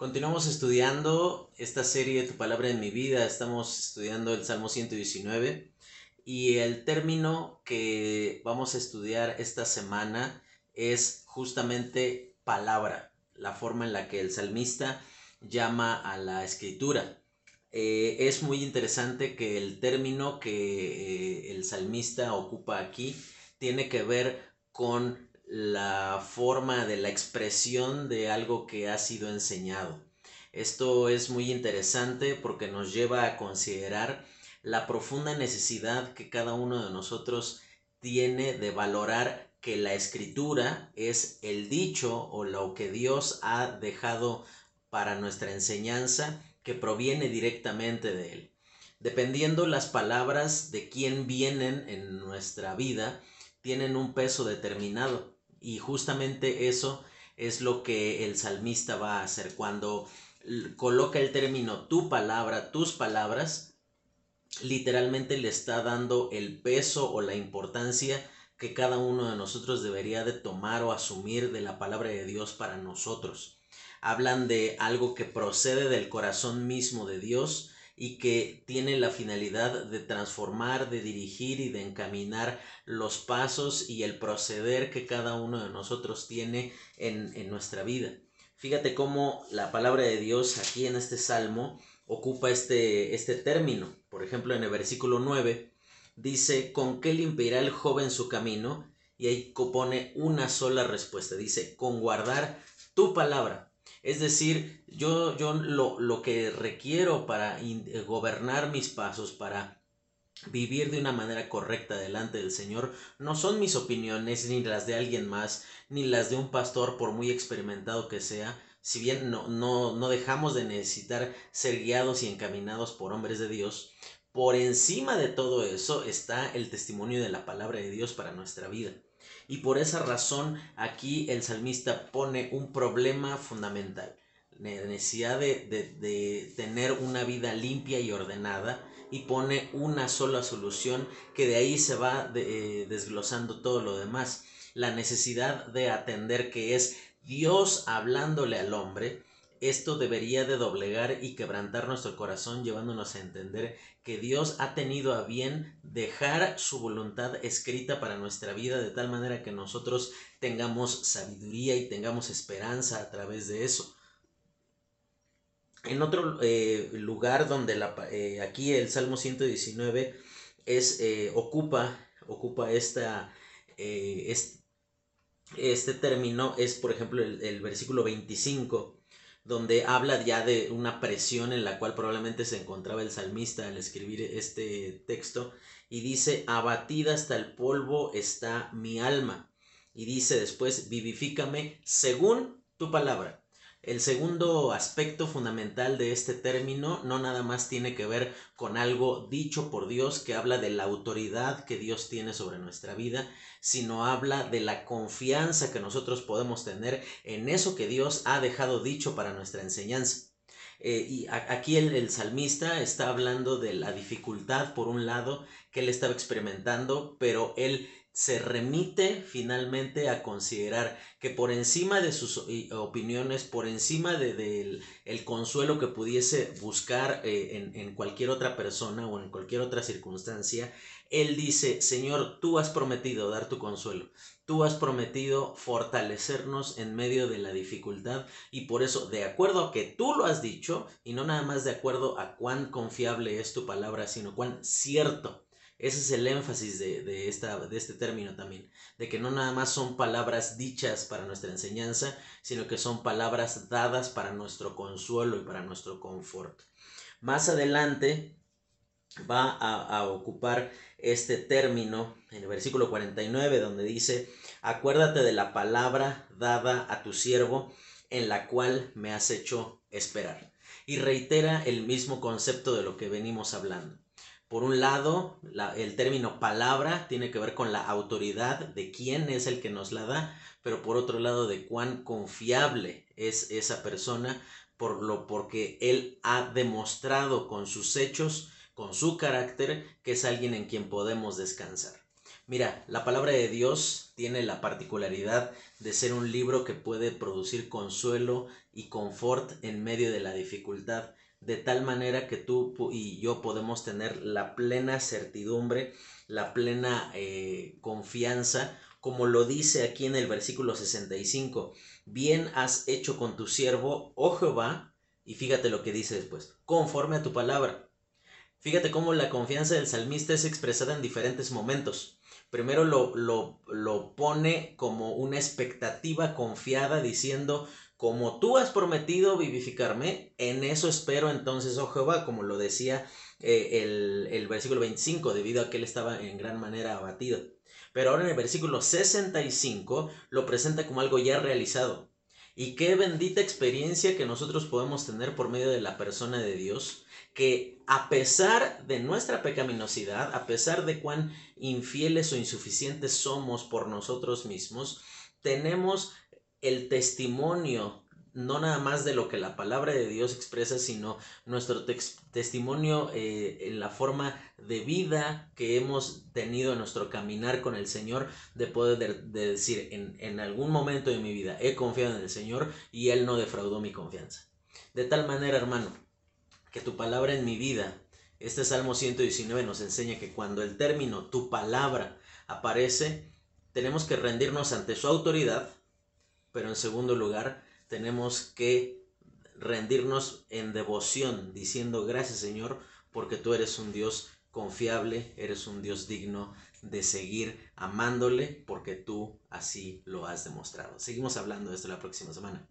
Continuamos estudiando esta serie Tu palabra en mi vida. Estamos estudiando el Salmo 119 y el término que vamos a estudiar esta semana es justamente palabra, la forma en la que el salmista llama a la escritura. Eh, es muy interesante que el término que eh, el salmista ocupa aquí tiene que ver con la forma de la expresión de algo que ha sido enseñado. Esto es muy interesante porque nos lleva a considerar la profunda necesidad que cada uno de nosotros tiene de valorar que la escritura es el dicho o lo que Dios ha dejado para nuestra enseñanza que proviene directamente de Él. Dependiendo las palabras de quién vienen en nuestra vida, tienen un peso determinado. Y justamente eso es lo que el salmista va a hacer cuando coloca el término tu palabra, tus palabras, literalmente le está dando el peso o la importancia que cada uno de nosotros debería de tomar o asumir de la palabra de Dios para nosotros. Hablan de algo que procede del corazón mismo de Dios y que tiene la finalidad de transformar, de dirigir y de encaminar los pasos y el proceder que cada uno de nosotros tiene en, en nuestra vida. Fíjate cómo la palabra de Dios aquí en este salmo ocupa este, este término. Por ejemplo, en el versículo 9 dice, ¿con qué limpiará el joven su camino? Y ahí pone una sola respuesta. Dice, con guardar tu palabra. Es decir, yo, yo lo, lo que requiero para eh, gobernar mis pasos, para vivir de una manera correcta delante del Señor, no son mis opiniones, ni las de alguien más, ni las de un pastor, por muy experimentado que sea, si bien no, no, no dejamos de necesitar ser guiados y encaminados por hombres de Dios, por encima de todo eso está el testimonio de la palabra de Dios para nuestra vida. Y por esa razón aquí el salmista pone un problema fundamental, la necesidad de, tener una vida limpia y ordenada y pone una sola solución que de ahí se va eh, desglosando todo lo demás. La necesidad de atender que es Dios hablándole al hombre esto debería de doblegar y quebrantar nuestro corazón llevándonos a entender que Dios ha tenido a bien dejar su voluntad escrita para nuestra vida de tal manera que nosotros tengamos sabiduría y tengamos esperanza a través de eso. En otro eh, lugar donde la, eh, aquí el Salmo 119 es, eh, ocupa, ocupa esta, este, este, término es por ejemplo el, el versículo 25 donde habla ya de una presión en la cual probablemente se encontraba el salmista al escribir este texto, y dice, abatida hasta el polvo está mi alma. Y dice después, vivifícame según tu palabra. El segundo aspecto fundamental de este término no nada más tiene que ver con algo dicho por Dios que habla de la autoridad que Dios tiene sobre nuestra vida, sino habla de la confianza que nosotros podemos tener en eso que Dios ha dejado dicho para nuestra enseñanza. Eh, y aquí el, el, salmista está hablando de la dificultad, por un lado, que él estaba experimentando, pero él se remite finalmente a considerar que por encima de sus opiniones, por encima del el consuelo que pudiese buscar eh, en, en cualquier otra persona o en cualquier otra circunstancia, él dice, Señor, tú has prometido dar tu consuelo, tú has prometido fortalecernos en medio de la dificultad y por eso, de acuerdo a que tú lo has dicho, y no nada más de acuerdo a cuán confiable es tu palabra, sino cuán cierto ese es el énfasis de, esta, de este término también, de que no nada más son palabras dichas para nuestra enseñanza, sino que son palabras dadas para nuestro consuelo y para nuestro confort. Más adelante va a, a ocupar este término en el versículo 49, donde dice, acuérdate de la palabra dada a tu siervo, en la cual me has hecho esperar. Y reitera el mismo concepto de lo que venimos hablando. Por un lado, el término palabra tiene que ver con la autoridad de quién es el que nos la da, pero por otro lado, de cuán confiable es esa persona, por lo porque él ha demostrado con sus hechos, con su carácter, que es alguien en quien podemos descansar. Mira, la palabra de Dios tiene la particularidad de ser un libro que puede producir consuelo y confort en medio de la dificultad, de tal manera que tú y yo podemos tener la plena certidumbre, la plena eh, confianza, como lo dice aquí en el versículo 65. Bien has hecho con tu siervo, oh Jehová, y fíjate lo que dice después, conforme a tu palabra. Fíjate cómo la confianza del salmista es expresada en diferentes momentos. Primero lo, lo, lo pone como una expectativa confiada diciendo, como tú has prometido vivificarme, en eso espero entonces, oh Jehová, como lo decía eh, el, el, versículo 25, debido a que él estaba en gran manera abatido. Pero ahora en el versículo 65 lo presenta como algo ya realizado. Y qué bendita experiencia que nosotros podemos tener por medio de la persona de Dios, que a pesar de nuestra pecaminosidad, a pesar de cuán infieles o insuficientes somos por nosotros mismos, tenemos el testimonio no nada más de lo que la palabra de Dios expresa, sino nuestro testimonio eh, en la forma de vida que hemos tenido en nuestro caminar con el Señor, de poder decir, en, en algún momento de mi vida he confiado en el Señor y Él no defraudó mi confianza. De tal manera, hermano, que tu palabra en mi vida, este Salmo 119 nos enseña que cuando el término tu palabra aparece, tenemos que rendirnos ante su autoridad, pero en segundo lugar, tenemos que rendirnos en devoción, diciendo gracias Señor, porque tú eres un Dios confiable, eres un Dios digno de seguir amándole, porque tú así lo has demostrado. Seguimos hablando de esto la próxima semana.